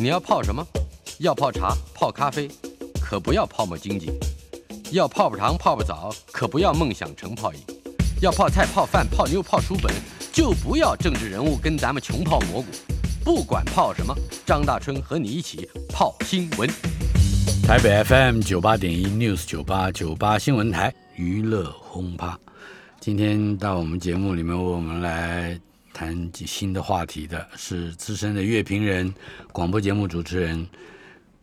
你要泡什么？要泡茶、泡咖啡，可不要泡沫经济；要泡泡糖、泡泡澡，可不要梦想成泡影；要泡菜、泡饭、泡妞、泡书本，就不要政治人物跟咱们穷泡蘑菇。不管泡什么，张大春和你一起泡新闻。台北 FM 九八点一 News 九八九八新闻台娱乐轰趴，今天到我们节目里面，我们来谈及新的话题的是资深的乐评人、广播节目主持人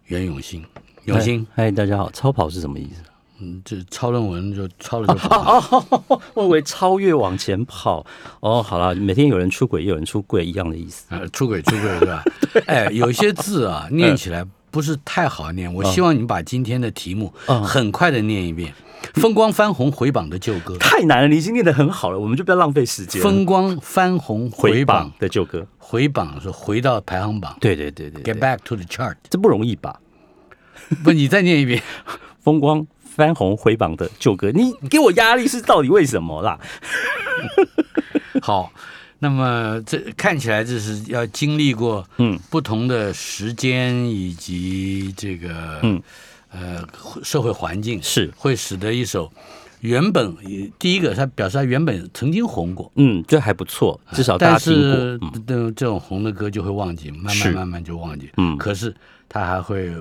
袁永新。永新，嗨，大家好。超跑是什么意思？嗯，这抄论文就抄了就跑。哦哦、我以为超越往前跑。哦，好了，每天有人出轨，也有人出柜，一样的意思。呃，出轨出轨是吧？哎，有些字啊，念起来。不是太好念，我希望你把今天的题目很快的念一遍。风光翻红回榜的旧歌太难了，你已经念得很好了，我们就不要浪费时间。风光翻红回榜的旧歌，回榜是回到排行榜。对对对对，Get back to the chart，这不容易吧？不，你再念一遍。风光翻红回榜的旧歌，你给我压力是到底为什么啦？好。那么这看起来这是要经历过嗯。不同的时间以及这个嗯。呃社会环境是。会使得一首原本第一个他表示他原本曾经红过嗯这还不错至少大家听过但是这这种红的歌就会忘记慢慢慢慢就忘记嗯可是。他还会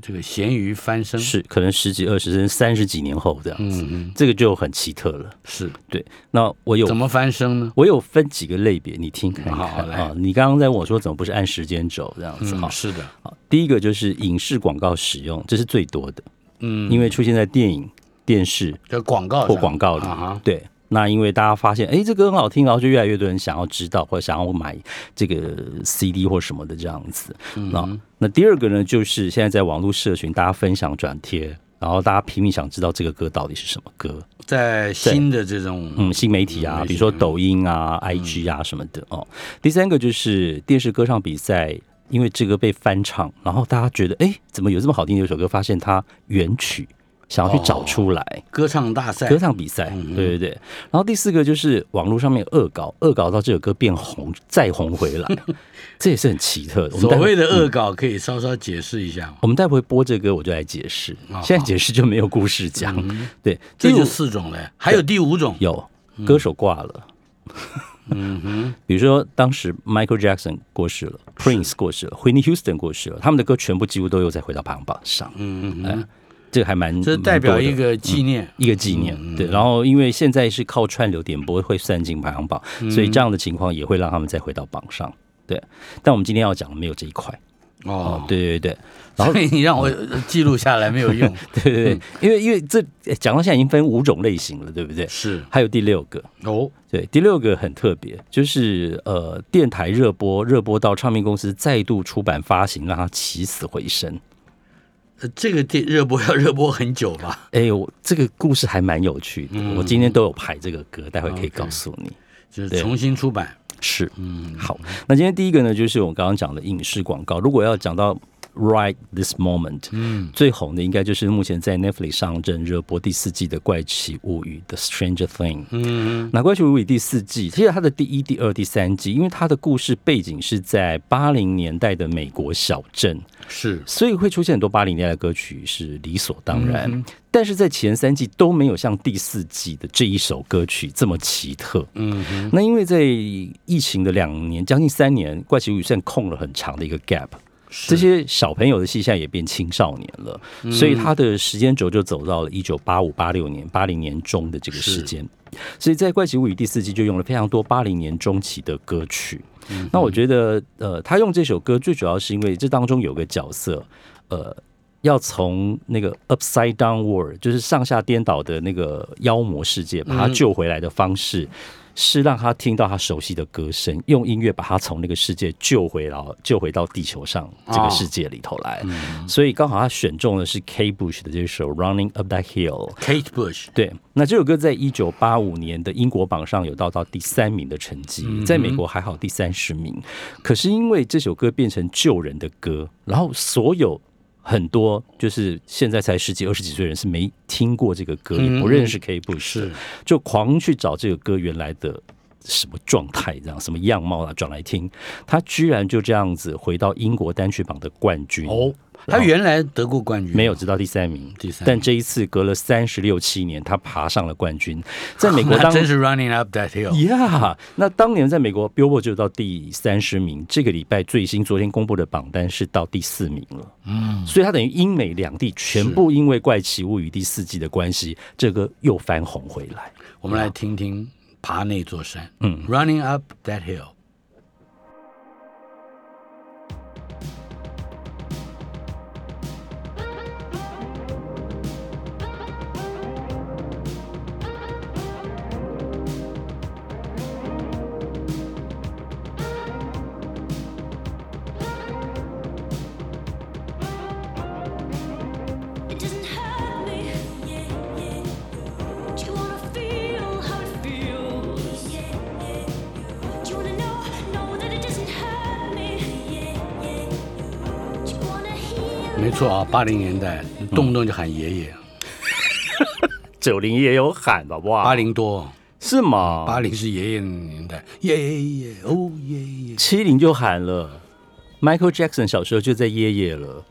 这个咸鱼翻身，是可能十几、二十甚至三十几年后这样子，嗯嗯，这个就很奇特了。是对。那我有怎么翻身呢？我有分几个类别，你听看看。好，好来啊。你刚刚在问我说，怎么不是按时间走这样子？哈、嗯，是的。好，第一个就是影视广告使用，这是最多的。嗯，因为出现在电影、电视的广告或广告里，啊、对。那因为大家发现，哎，这歌很好听，然后就越来越多人想要知道或者想要买这个 CD 或什么的这样子。嗯、那那第二个呢，就是现在在网络社群，大家分享转贴，然后大家拼命想知道这个歌到底是什么歌。在新的这种嗯新媒体啊，比如说抖音啊、嗯、IG 啊什么的哦。第三个就是电视歌唱比赛，因为这个被翻唱，然后大家觉得，哎，怎么有这么好听的一首歌？发现它原曲。想要去找出来，哦、歌唱大赛、歌唱比赛，嗯、对对对。然后第四个就是网络上面恶搞，恶搞到这首歌变红，再红回来，这也是很奇特的。所谓的恶搞可以稍稍解释一下吗？我们待会播这歌，我就来解释。哦、现在解释就没有故事讲。嗯、对，这就四种嘞，还有第五种，有歌手挂了。嗯哼，比如说当时 Michael Jackson 过世了，Prince 过世了，Whitney Houston 过世了，他们的歌全部几乎都又再回到排行榜上。嗯嗯嗯。这个还蛮，这代表一个纪念，嗯、一个纪念。嗯、对，然后因为现在是靠串流点播会算进排行榜，嗯、所以这样的情况也会让他们再回到榜上。对，但我们今天要讲的没有这一块。哦，对对对。然后你让我记录下来没有用。对对对，因为因为这讲到现在已经分五种类型了，对不对？是。还有第六个哦，对，第六个很特别，就是呃，电台热播，热播到唱片公司再度出版发行，让它起死回生。这个电热播要热播很久吧？哎呦，这个故事还蛮有趣的。嗯、我今天都有排这个歌，待会可以告诉你。Okay, 就是重新出版是，嗯，好。那今天第一个呢，就是我刚刚讲的影视广告。如果要讲到。Right this moment，嗯，最红的应该就是目前在 Netflix 上正热播第四季的《怪奇物语》The Stranger Thing。嗯，那《怪奇物语》第四季，其实它的第一、第二、第三季，因为它的故事背景是在八零年代的美国小镇，是，所以会出现很多八零年代的歌曲是理所当然。嗯、但是在前三季都没有像第四季的这一首歌曲这么奇特。嗯哼，那因为在疫情的两年，将近三年，《怪奇物语》现在空了很长的一个 gap。这些小朋友的戏现在也变青少年了，所以他的时间轴就走到了一九八五、八六年、八零年中的这个时间。所以在《怪奇物语》第四季就用了非常多八零年中期的歌曲。那我觉得，呃，他用这首歌最主要是因为这当中有个角色，呃，要从那个 Upside Down World，就是上下颠倒的那个妖魔世界，把他救回来的方式。是让他听到他熟悉的歌声，用音乐把他从那个世界救回到救回到地球上这个世界里头来。哦嗯、所以刚好他选中的是 Kate Bush 的这首《Running Up That Hill》。Kate Bush 对，那这首歌在一九八五年的英国榜上有到到第三名的成绩，在美国还好第三十名。可是因为这首歌变成救人的歌，然后所有。很多就是现在才十几二十几岁人是没听过这个歌，也不认识 Kate Bush，是就狂去找这个歌原来的什么状态，这样什么样貌啊？转来听，他居然就这样子回到英国单曲榜的冠军哦。他原来得过冠军，没有，直到第三名。第三，但这一次隔了三十六七年，他爬上了冠军。在美国 当，当真是 running up that hill。呀，那当年在美国 Billboard 就到第三十名。这个礼拜最新昨天公布的榜单是到第四名了。嗯，所以他等于英美两地全部因为《怪奇物语》第四季的关系，这个又翻红回来。我们来听听爬那座山。嗯，running up that hill。没错啊，八零年代动不动就喊爷爷，九零也有喊吧？哇，八零多是吗？八零是爷爷的年代，爷爷哦爷爷，七零就喊了，Michael Jackson 小时候就在爷爷了。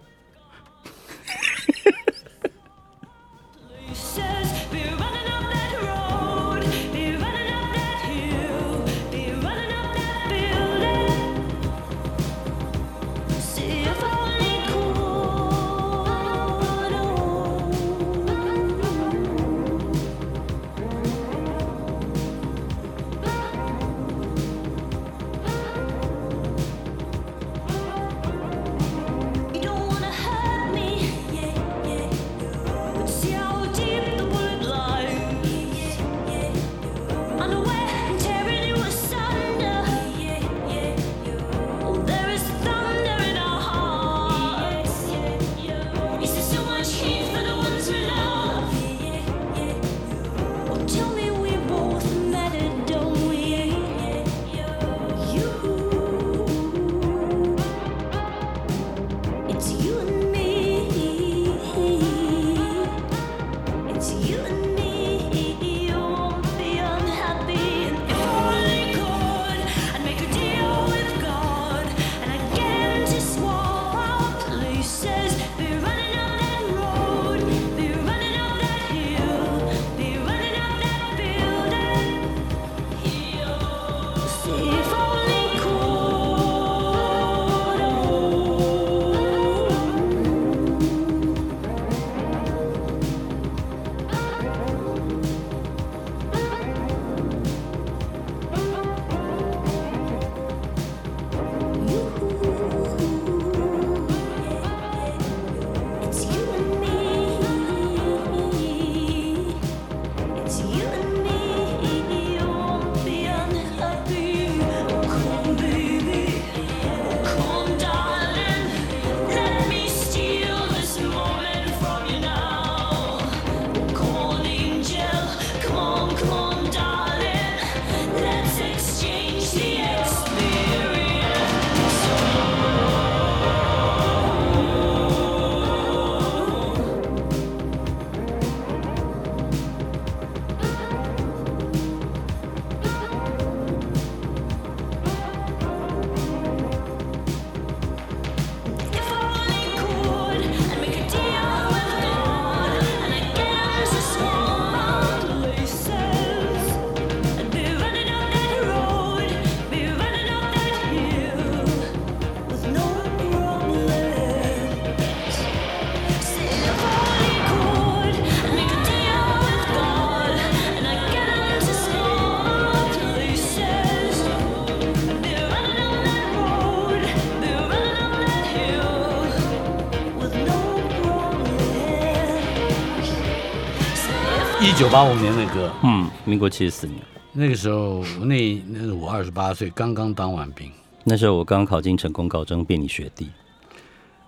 九八五年的歌，嗯，民国七十四年，那个时候那那是我二十八岁，刚刚当完兵。那时候我刚考进成功高中，变你学弟。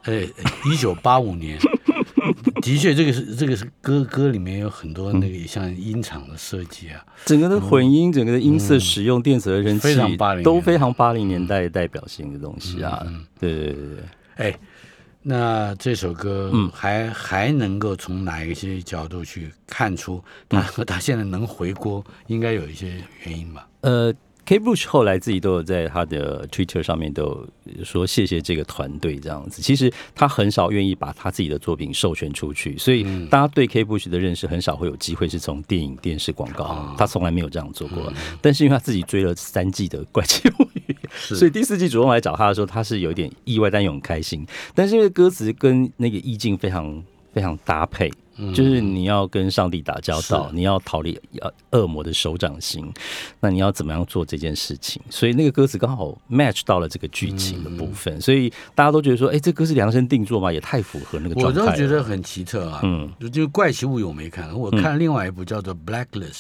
哎，一九八五年，的确，这个是这个是歌歌里面有很多那个像音场的设计啊，整个的混音，整个的音色使用，电子合成器非常八零，都非常八零年代代表性的东西啊。对对对对，哎。那这首歌还、嗯、还能够从哪一些角度去看出他和他现在能回锅，应该有一些原因吧？呃，Kate Bush 后来自己都有在他的 Twitter 上面都有说谢谢这个团队这样子。其实他很少愿意把他自己的作品授权出去，所以大家对 Kate Bush 的认识很少会有机会是从电影、电视、广告，他从来没有这样做过。但是因为他自己追了三季的《怪奇物语》，所以第四季主动来找他的时候，他是有一点意外，但又很开心。但是因为歌词跟那个意境非常非常搭配。就是你要跟上帝打交道，你要逃离恶魔的手掌心，那你要怎么样做这件事情？所以那个歌词刚好 match 到了这个剧情的部分，所以大家都觉得说，哎，这歌是量身定做嘛，也太符合那个状态。我都觉得很奇特啊，嗯，就怪奇物语我没看，我看另外一部叫做《Blacklist》，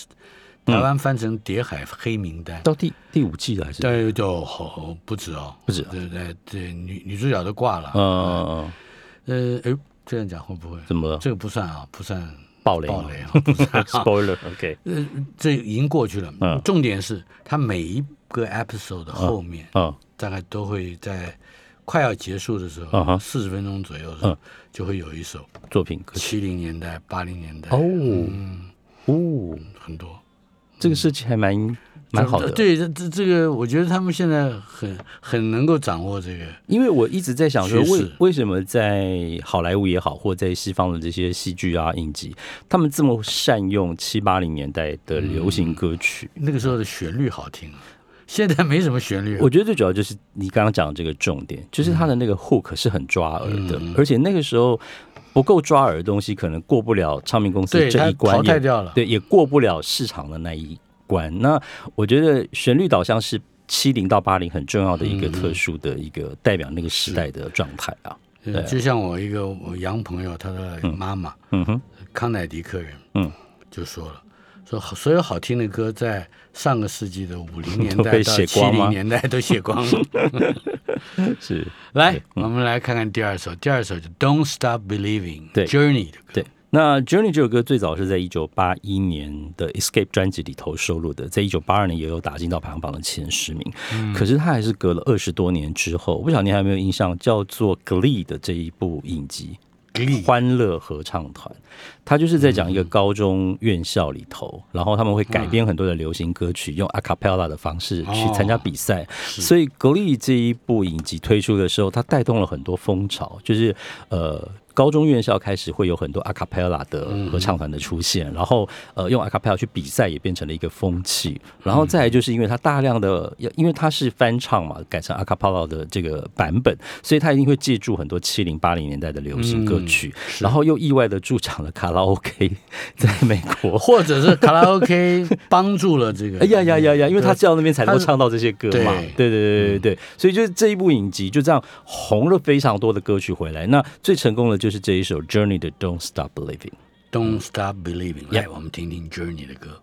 台湾翻成《谍海黑名单》，到第第五季了还是？对，就好不止哦，不止，对对对，女女主角都挂了，嗯嗯嗯，呃，哎。这样讲会不会？怎么了？这个不算啊，不算暴雷。暴雷啊，spoiler。OK，呃，这已经过去了。嗯，重点是它每一个 episode 的后面，嗯，大概都会在快要结束的时候，四十分钟左右的时候，就会有一首作品，七零年代、八零年代。哦，哦，很多。这个设计还蛮。蛮好的，对，这这这个，我觉得他们现在很很能够掌握这个，因为我一直在想说，为为什么在好莱坞也好，或在西方的这些戏剧啊、影集，他们这么善用七八零年代的流行歌曲？嗯、那个时候的旋律好听，现在没什么旋律。我觉得最主要就是你刚刚讲的这个重点，就是他的那个 hook 是很抓耳的，嗯、而且那个时候不够抓耳的东西，可能过不了唱片公司这一关，淘汰掉了，对，也过不了市场的那一关。那我觉得旋律导向是七零到八零很重要的一个特殊的一个代表那个时代的状态啊。对，就像我一个我洋朋友，他的妈妈，嗯哼，康乃迪克人，嗯，就说了，说所有好听的歌在上个世纪的五零年代 到七零年代都写光了。是，来，我们来看看第二首，第二首就 Don't Stop Believing，对，Journey 的歌。对。那《Journey》这首歌最早是在一九八一年的《Escape》专辑里头收录的，在一九八二年也有打进到排行榜的前十名。嗯、可是它还是隔了二十多年之后，我不晓得你还有没有印象，叫做《Glee》的这一部影集《欢乐合唱团》，它就是在讲一个高中院校里头，然后他们会改编很多的流行歌曲，用 a cappella 的方式去参加比赛。所以《Glee》这一部影集推出的时候，它带动了很多风潮，就是呃。高中院校开始会有很多 a cappella 的合唱团的出现，然后呃用 a cappella 去比赛也变成了一个风气，然后再来就是因为它大量的，因为它是翻唱嘛，改成 a cappella 的这个版本，所以它一定会借助很多七零八零年代的流行歌曲，然后又意外的助长了卡拉 OK 在美国，或者是卡拉 OK 帮助了这个，哎呀呀呀呀，因为他到那边才能够唱到这些歌嘛，对对对对对，所以就是这一部影集就这样红了非常多的歌曲回来，那最成功的。就是这一首 Journey 的 Don't Stop Believing，Don't Stop Believing。来，我们听听 Journey 的歌。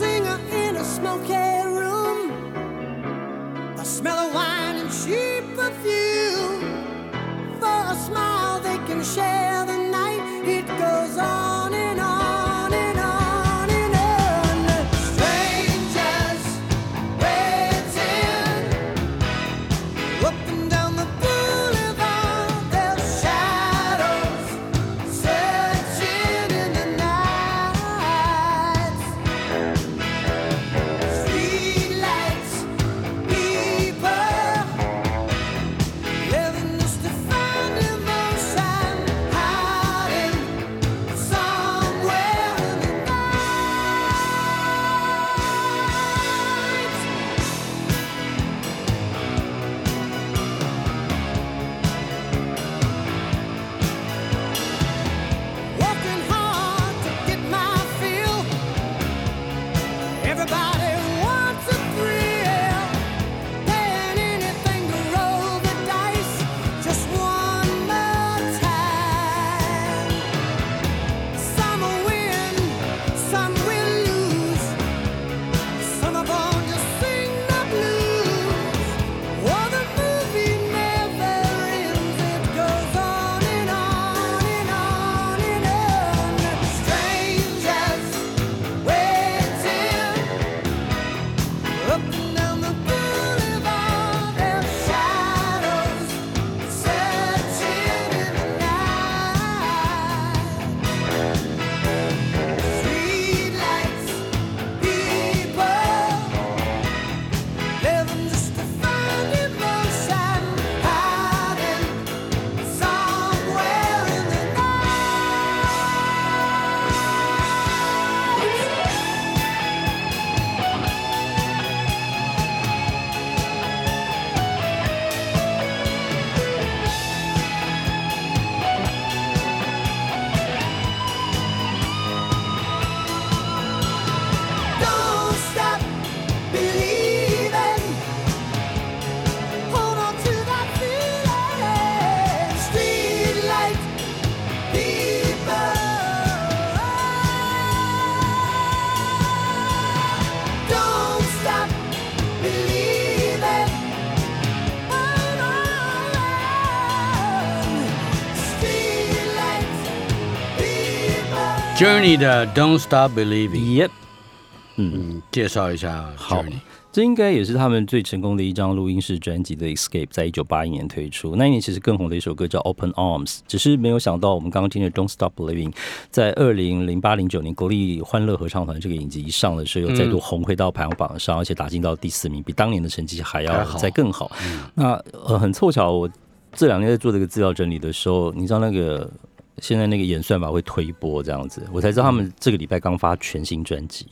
singer in a smoky Journey 的 Don't Stop Believing。Yep，嗯，介绍一下 Journey。这应该也是他们最成功的一张录音室专辑的 Escape，在一九八一年推出。那一年其实更红的一首歌叫 Open Arms，只是没有想到我们刚刚听的 Don't Stop Believing，在二零零八零九年国立欢乐合唱团这个影集一上的时候，又再度红回到排行榜上，而且打进到第四名，比当年的成绩还要再更好。那呃很凑巧，我这两天在做这个资料整理的时候，你知道那个现在那个演算法会推播这样子，我才知道他们这个礼拜刚发全新专辑。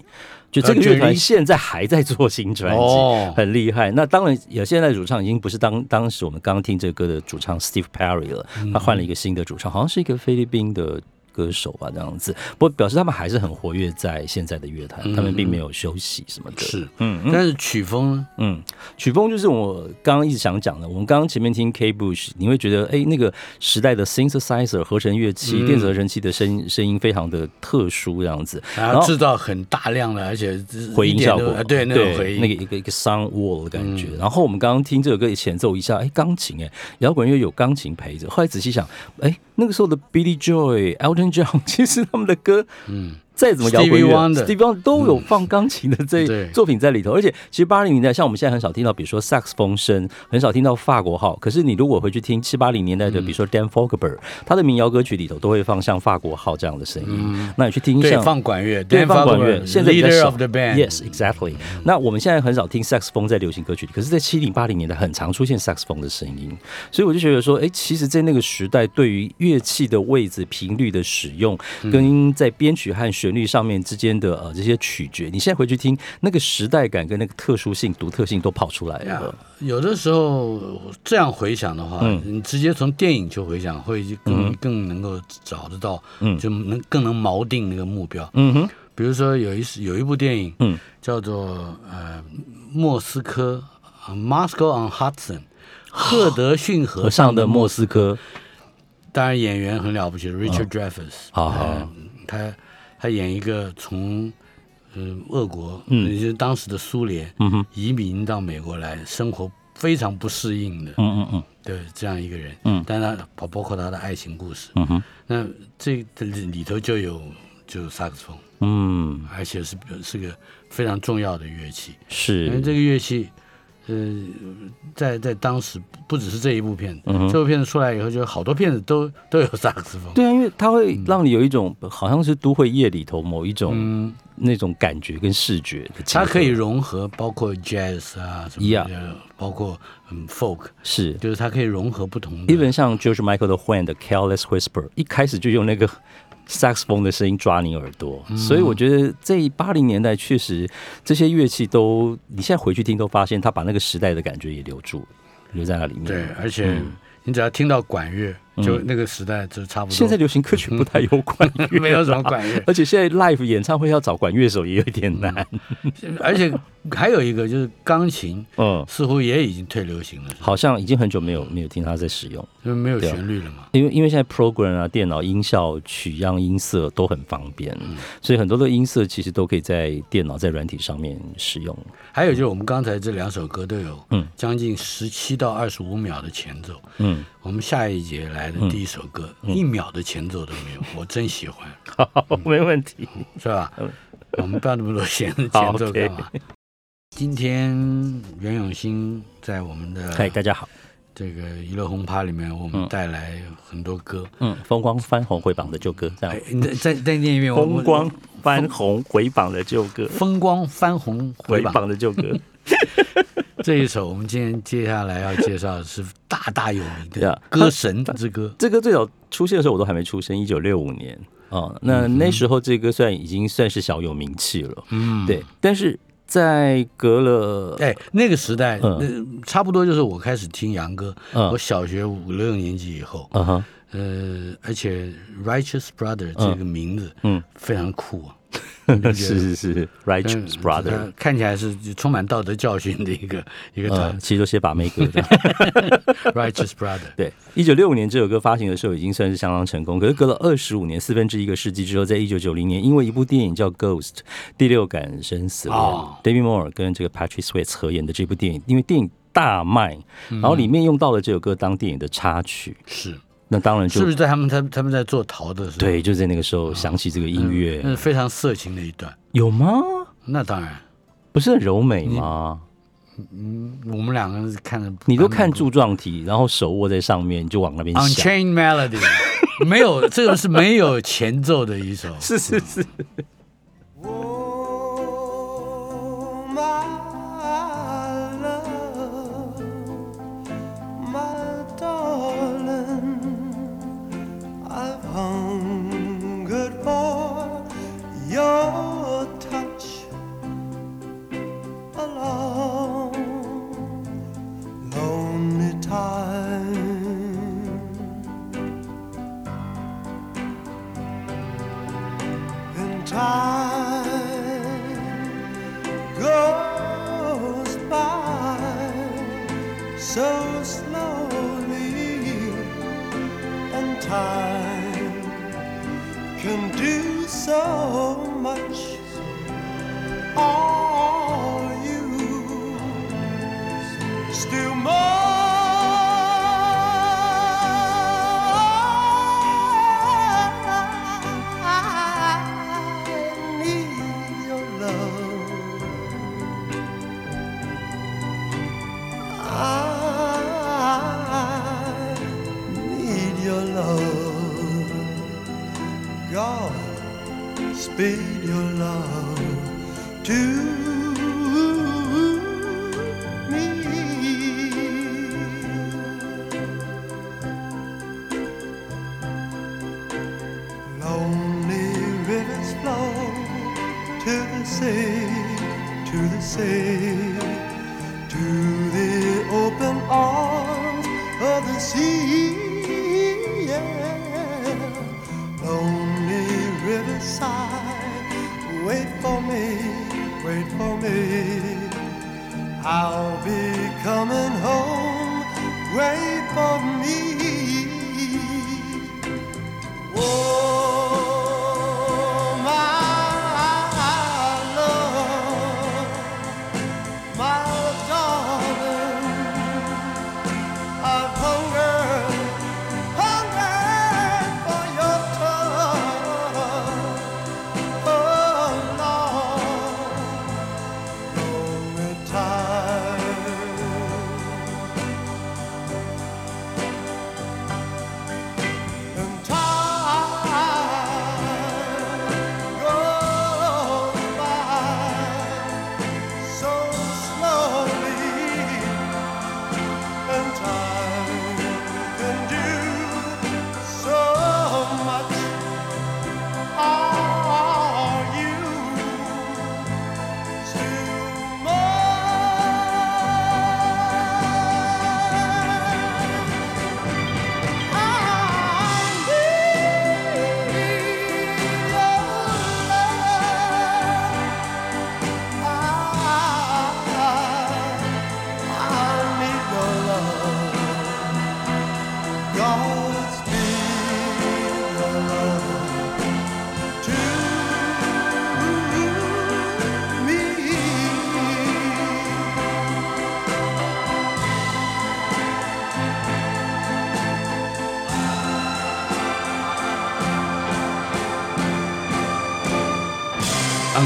就这个乐团现在还在做新专辑，很厉害。那当然，也现在主唱已经不是当当时我们刚刚听这个歌的主唱 Steve Perry 了，他换了一个新的主唱，好像是一个菲律宾的。歌手啊，这样子，不过表示他们还是很活跃在现在的乐坛，他们并没有休息什么的。是，嗯，但是曲风呢？嗯，曲风就是我刚刚一直想讲的。我们刚刚前面听 Kate Bush，你会觉得，哎，那个时代的 synthesizer 合成乐器、电子合成器的声音声音非常的特殊，这样子，然后制造很大量的，而且回音效果，对，那个回音，那个一个一个 sound wall 的感觉。然后我们刚刚听这首歌前奏一下，哎，钢琴，哎，摇滚乐有钢琴陪着。后来仔细想，哎，那个时候的 Billy Joy、Elton John，其实。他们的歌，嗯。再怎么摇滚乐，Stevie Wonder 都有放钢琴的这作品在里头，而且其实八零年代，像我们现在很少听到，比如说萨克斯风声，很少听到法国号。可是你如果回去听七八零年代的，比如说 Dan Fogelberg，他的民谣歌曲里头都会放像法国号这样的声音。那你去听像放管乐，对，放管乐，现在比较少。Yes, exactly。那我们现在很少听萨克斯风在流行歌曲里，可是，在七零八零年代很常出现萨克斯风的声音。所以我就觉得说，哎，其实，在那个时代，对于乐器的位置、频率的使用，跟在编曲和旋律上面之间。的呃这些曲诀，你现在回去听，那个时代感跟那个特殊性、独特性都跑出来了。有的时候这样回想的话，嗯、你直接从电影去回想，会更更能够找得到，嗯，就能更能锚定那个目标。嗯哼，比如说有一有一部电影，嗯，叫做呃莫斯科，Moscow on Hudson，赫德逊河上的莫斯科。当然演员很了不起，Richard Dreyfuss，啊，他。他演一个从，嗯，俄国，嗯，也就是当时的苏联，嗯哼，移民到美国来生活非常不适应的，嗯嗯嗯，对，这样一个人，嗯，但他包包括他的爱情故事，嗯哼，那这里头就有就有萨克斯风，嗯，而且是是个非常重要的乐器，是，因为这个乐器。呃，在在当时不只是这一部片子，嗯、这部片子出来以后，就好多片子都都有萨克斯风。对啊，因为它会让你有一种、嗯、好像是都会夜里头某一种、嗯、那种感觉跟视觉。它可以融合包括 jazz 啊什么的，yeah, 包括嗯 folk，是，就是它可以融合不同的。基本像 George Michael 的 Wham 的 Careless Whisper，一开始就用那个。萨克斯风的声音抓你耳朵，嗯、所以我觉得这八零年代确实这些乐器都，你现在回去听都发现，他把那个时代的感觉也留住，留在那里面。对，而且你只要听到管乐。就那个时代就差不多。现在流行歌曲不太有管乐，没有什么管乐，而且现在 live 演唱会要找管乐手也有点难。而且还有一个就是钢琴，嗯，似乎也已经退流行了，好像已经很久没有没有听他在使用，因为没有旋律了嘛。因为因为现在 program 啊、电脑音效、取样、音色都很方便，所以很多的音色其实都可以在电脑在软体上面使用。还有就是我们刚才这两首歌都有，嗯，将近十七到二十五秒的前奏，嗯。我们下一节来的第一首歌，嗯、一秒的前奏都没有，我真喜欢。好，没问题，是吧？我们不要那么多弦前奏干嘛、今天袁永新在我们的嗨，大家好，这个娱乐轰趴里面，我们带来很多歌，嗯，风光翻红回榜的旧歌，这样。你再再念一遍，风光翻红回榜的旧歌，风光翻红回榜的旧歌。这一首我们今天接下来要介绍的是大大有名的歌神之歌。这歌最早出现的时候我都还没出生，一九六五年哦。那那时候这歌算已经算是小有名气了，嗯，对。但是在隔了哎那个时代，嗯，差不多就是我开始听洋歌，我小学五六年级以后，嗯哼，呃，而且 Righteous Brother 这个名字，嗯，非常酷啊。是是是，Righteous Brother，看起来是充满道德教训的一个一个团，其实都写把妹歌的。Righteous Brother，对，一九六五年这首歌发行的时候已经算是相当成功，可是隔了二十五年，四分之一个世纪之后，在一九九零年，因为一部电影叫《Ghost》第六感生死恋，David Moore 跟这个 Patrick Swayze 合演的这部电影，因为电影大卖，然后里面用到了这首歌当电影的插曲，是。那当然就，是不是在他们他他们在做陶的时候？对，就在那个时候想起这个音乐，那是非常色情的一段，有吗？那当然，不是很柔美吗？嗯，我们两个人看着，你都看柱状体，然后手握在上面，就往那边想。Unchained Melody，没有，这个是没有前奏的一首，是 是是。spin your love to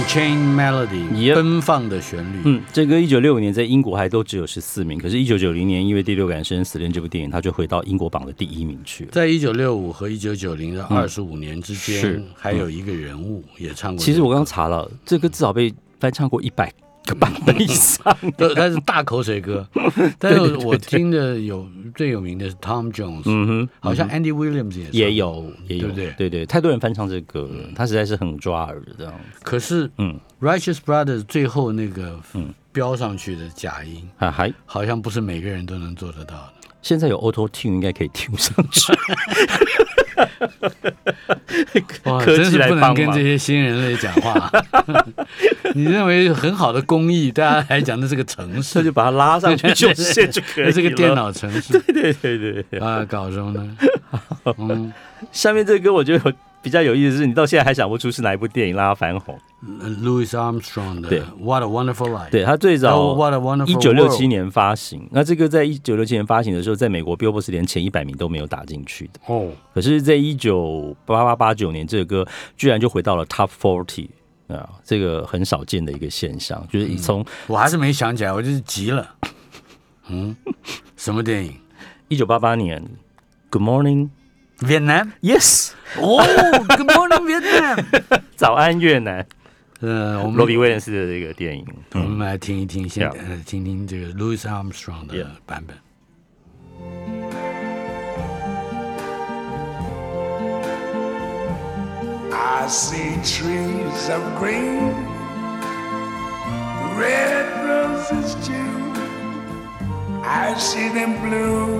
Chain Melody，奔放的旋律。嗯，这歌一九六五年在英国还都只有十四名，可是，一九九零年因为《第六感生死恋》这部电影，他就回到英国榜的第一名去了。在一九六五和一九九零的二十五年之间，是还有一个人物也唱过。其实我刚刚查了，这个至少被翻唱过一百个版本以上，他是大口水歌。但是我听的有最有名的是 Tom Jones，嗯哼，好像 Andy Williams 也也有，也有，对不对？对对，太多人翻唱这歌，他实在是很抓耳的这样。可是，嗯，Righteous Brothers 最后那个嗯。标上去的假音，还好像不是每个人都能做得到的。现在有 Auto Tune 应该可以听上去。哇，真是不能跟这些新人类讲话。你认为很好的工艺，大家还讲的是个城市，那，就把它拉上去就是 就可以了。这个电脑城市，对对对对啊，搞什么呢？嗯，下面这个歌我觉得有比较有意思的是，你到现在还想不出是哪一部电影让他翻红。Louis Armstrong 的《What a Wonderful Life》，对，他最早一九六七年发行。那这个在一九六七年发行的时候，在美国 Billboard 连前一百名都没有打进去的。哦，可是，在一九八八八九年，这个歌居然就回到了 Top Forty 啊，这个很少见的一个现象。就是从、嗯、我还是没想起来，我就是急了。嗯，什么电影？一九八八年《Good Morning》。越南，Yes，哦，Good morning，越南，早安越南。呃，我们罗比威廉斯的这个电影，我们来听一听，先听听这个 Louis Armstrong 的版本。I see trees of green, red roses too. I see them blue.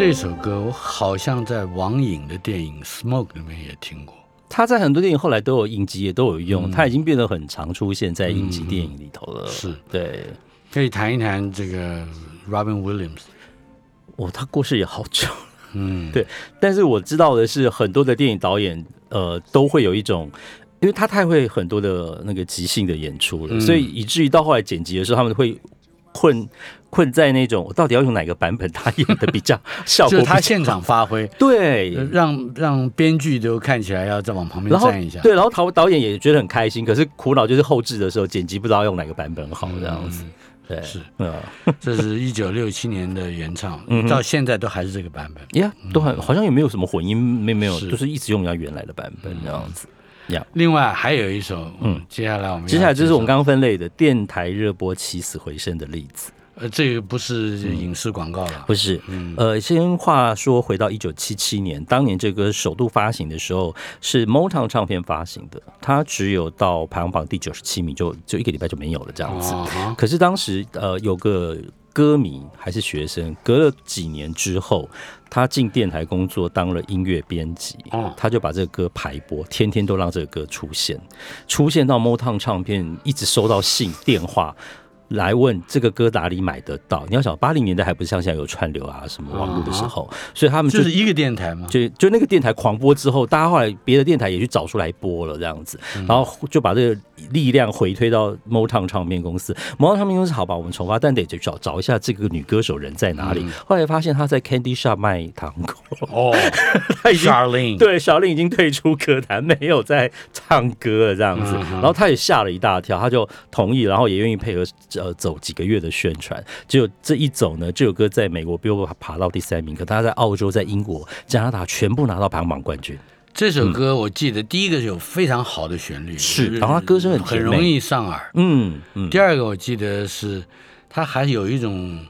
这首歌我好像在王影的电影《Smoke》里面也听过。他在很多电影后来都有影集，也都有用。他已经变得很常出现在影集电影里头了。是对，可以谈一谈这个 Robin Williams。哦，他过世也好久。嗯，对。但是我知道的是，很多的电影导演呃都会有一种，因为他太会很多的那个即兴的演出了，所以以至于到后来剪辑的时候，他们会困。困在那种，我到底要用哪个版本？他演的比较 效果，他现场发挥，对，让让编剧都看起来要再往旁边站一下，对，然后导导演也觉得很开心，可是苦恼就是后置的时候剪辑不知道用哪个版本好，这样子，对，是，嗯，这是一九六七年的原唱，到现在都还是这个版本，呀，都很好像也没有什么混音，没没有，就是一直用人家原来的版本这样子，呀，另外还有一首，嗯，接下来我们接下来就是我们刚刚分类的电台热播起死回生的例子。呃，这个不是影视广告了，嗯，不是。嗯，呃，先话说回到一九七七年，当年这个首度发行的时候是 Motown 唱片发行的，它只有到排行榜第九十七名，就就一个礼拜就没有了这样子。哦，可是当时呃有个歌迷还是学生，隔了几年之后，他进电台工作当了音乐编辑，哦，他就把这个歌排播，天天都让这个歌出现，出现到 Motown 唱片，一直收到信电话。来问这个歌哪里买得到？你要想八零年代还不是像现在有串流啊什么网络的时候，啊、所以他们就，就是一个电台嘛，就就那个电台狂播之后，大家后来别的电台也去找出来播了这样子，然后就把这个力量回推到 Motown 唱片公司。Motown 唱片公司好吧，我们重发，但得去找找一下这个女歌手人在哪里。嗯、后来发现她在 Candy Shop 卖糖果哦，她已经对 Charlene 已经退出歌坛，没有在唱歌了这样子，然后她也吓了一大跳，她就同意，然后也愿意配合。呃，走几个月的宣传，只有这一走呢，这首歌在美国 Billboard 爬到第三名，可他在澳洲、在英国、加拿大全部拿到排行榜冠军。这首歌我记得，第一个有非常好的旋律，是，然后他歌声很很容易上耳。嗯嗯。第二个我记得是，他还有一种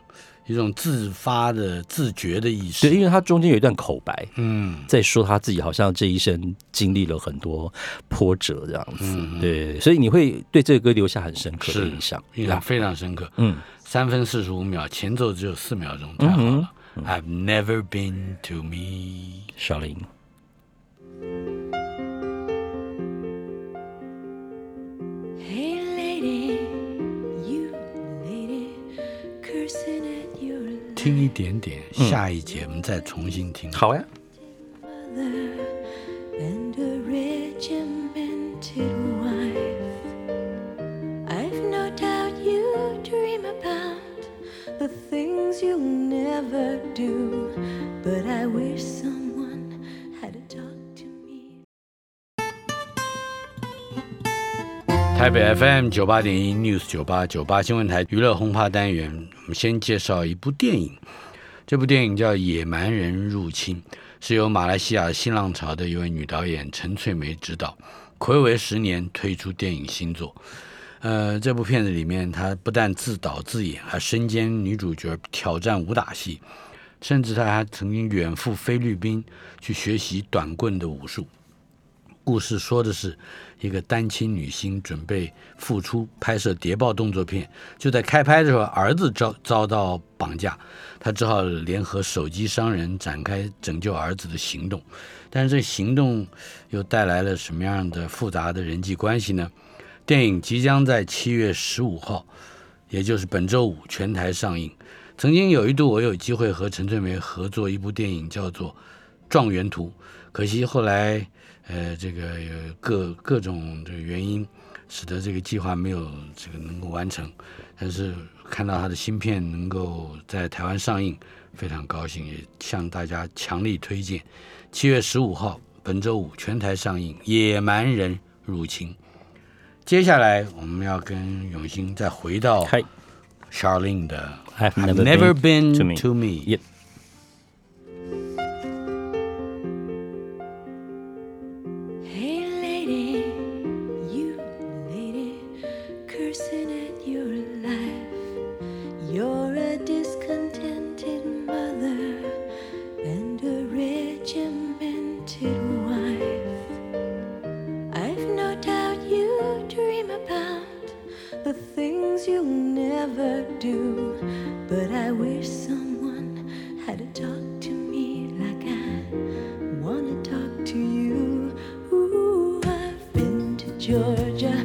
一种自发的自觉的意识。对，因为他中间有一段口白，嗯，在说他自己好像这一生经历了很多波折这样子。嗯、对，所以你会对这个歌留下很深刻的印象，印象非常深刻。嗯，三分四十五秒，前奏只有四秒钟，太好了。嗯、I've never been to me，小林。听一点点，下一节我们再重新听。好呀。台北 FM 九八点一 News 九八九八新闻台娱乐轰趴单元，我们先介绍一部电影。这部电影叫《野蛮人入侵》，是由马来西亚新浪潮的一位女导演陈翠梅执导，暌违十年推出电影新作。呃，这部片子里面，她不但自导自演，还身兼女主角，挑战武打戏，甚至她还曾经远赴菲律宾去学习短棍的武术。故事说的是，一个单亲女星准备复出拍摄谍报动作片，就在开拍的时候，儿子遭遭到绑架，她只好联合手机商人展开拯救儿子的行动。但是这行动又带来了什么样的复杂的人际关系呢？电影即将在七月十五号，也就是本周五全台上映。曾经有一度我有机会和陈翠梅合作一部电影，叫做《状元图》，可惜后来。呃，这个有各各种的原因，使得这个计划没有这个能够完成。但是看到他的新片能够在台湾上映，非常高兴，也向大家强力推荐。七月十五号，本周五全台上映《野蛮人入侵》。接下来我们要跟永兴再回到 Charlene 的《I've Never Been to Me》。Georgia.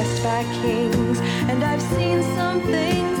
caressed by kings, and I've seen some things.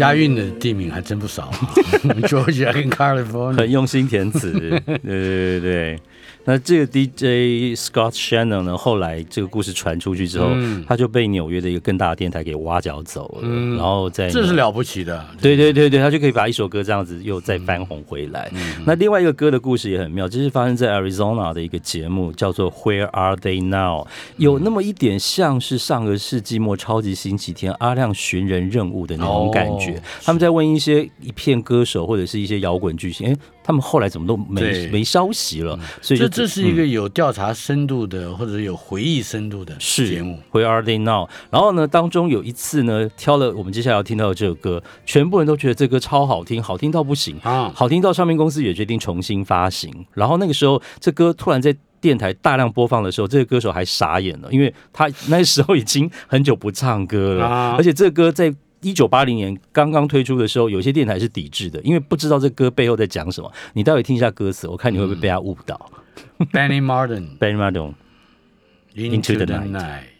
押韵的地名还真不少，Georgia 跟 California 很用心填词，对对对对。那这个 DJ Scott Shannon 呢？后来这个故事传出去之后，嗯、他就被纽约的一个更大的电台给挖角走了。嗯、然后在这是了不起的，对对对对，他就可以把一首歌这样子又再翻红回来。嗯、那另外一个歌的故事也很妙，就是发生在 Arizona 的一个节目，叫做 Where Are They Now？有那么一点像是上个世纪末超级星期天阿亮寻人任务的那种感觉。觉。他们在问一些一片歌手或者是一些摇滚巨星，哎，他们后来怎么都没没消息了？所以这这是一个有调查深度的，或者有回忆深度的节目。Where are they now？然后呢，当中有一次呢，挑了我们接下来要听到的这首歌，全部人都觉得这歌超好听，好听到不行啊，好听到唱片公司也决定重新发行。然后那个时候，这歌突然在电台大量播放的时候，这个歌手还傻眼了，因为他那时候已经很久不唱歌了，啊、而且这个歌在一九八零年刚刚推出的时候，有些电台是抵制的，因为不知道这歌背后在讲什么。你待会听一下歌词，我看你会不会被他误导。Benny Martin，Benny Martin，Into the Night。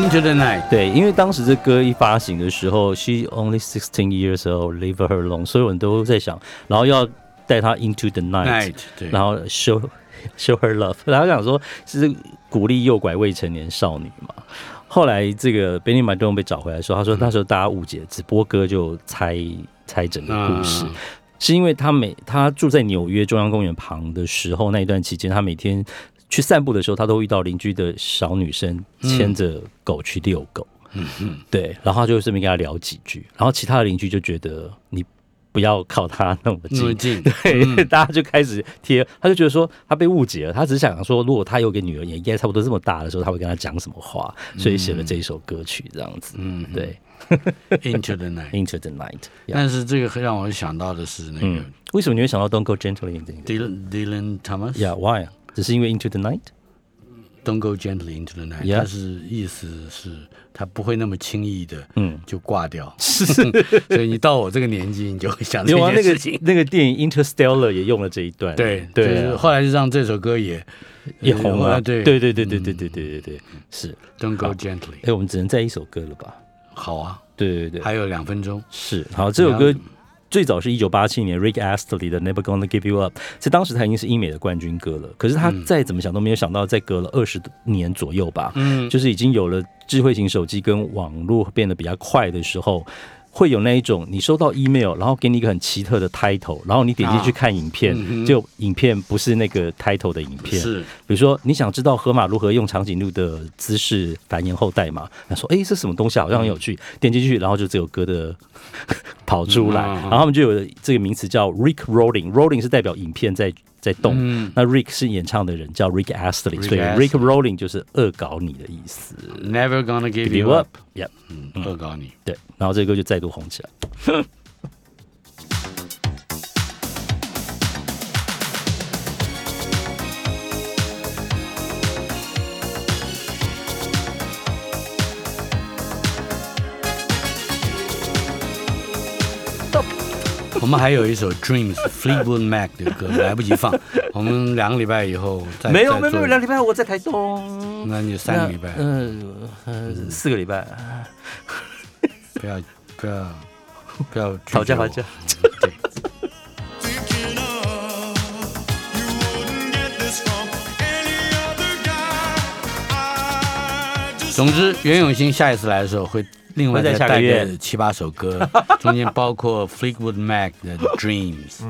Into the night，对，因为当时这歌一发行的时候，She only sixteen years old，leave her alone，所有人都在想，然后要带她 Into the night，, night 然后 show show her love，然后想说是鼓励诱拐未成年少女嘛。后来这个 Benny Madonna 被找回来的时候，他说那时候大家误解，只播歌就猜猜整个故事，嗯、是因为他每他住在纽约中央公园旁的时候，那一段期间他每天。去散步的时候，他都遇到邻居的小女生牵着狗去遛狗，嗯嗯，对，然后他就顺便跟他聊几句，然后其他的邻居就觉得你不要靠他那么近，近对，嗯、大家就开始贴，他就觉得说他被误解了，他只是想说，如果他有个女儿也应该差不多这么大的时候，他会跟他讲什么话，所以写了这一首歌曲这样子，嗯，对，Into the night，Into the night，但是这个让我想到的是那个，嗯、为什么你会想到 Don't go gently？Dylan Dylan Thomas，Yeah，Why？只是因为 Into the Night，Don't go gently into the night，它 Yeah. 是意思是它不会那么轻易的，嗯，就挂掉。是，所以你到我这个年纪，你就会想这 件事情。那个那个电影 Interstellar 也用了这一段，对对，就是后来就让这首歌也也红了。对对对对对对对对对对，是 Don't go gently。哎，我们只能再一首歌了吧？好啊，对对对，还有两分钟。是，好，这首歌。最早是一九八七年 Rick Astley 的 Never Gonna Give You Up，在当时他已经是英美的冠军歌了。可是他再怎么想都没有想到，再隔了二十年左右吧，嗯，就是已经有了智慧型手机跟网络变得比较快的时候。会有那一种，你收到 email，然后给你一个很奇特的 title，然后你点进去看影片，啊嗯、就影片不是那个 title 的影片。是，比如说你想知道河马如何用长颈鹿的姿势繁衍后代嘛？他说：“哎，这什么东西好像很有趣。嗯”点进去，然后就这首歌的 跑出来，嗯啊、然后他们就有这个名词叫 Rick Rolling，Rolling 是代表影片在。在动，嗯、那 Rick 是演唱的人，叫 Rick Astley，Rick 所以 Rick Rolling 就是恶搞你的意思。Never gonna give you up，Yep，嗯，恶搞你。对，然后这个歌就再度红起来。我们还有一首 Dreams Fleetwood Mac 的歌来不及放，我们两个礼拜以后再没有没有没有两个礼拜我在台东，那你三个礼拜，嗯嗯。四个礼拜，不要不要不要讨价还价，总之，袁永新下一次来的时候会。另外再带个七八首歌，中间包括 Fleetwood Mac 的 Dreams。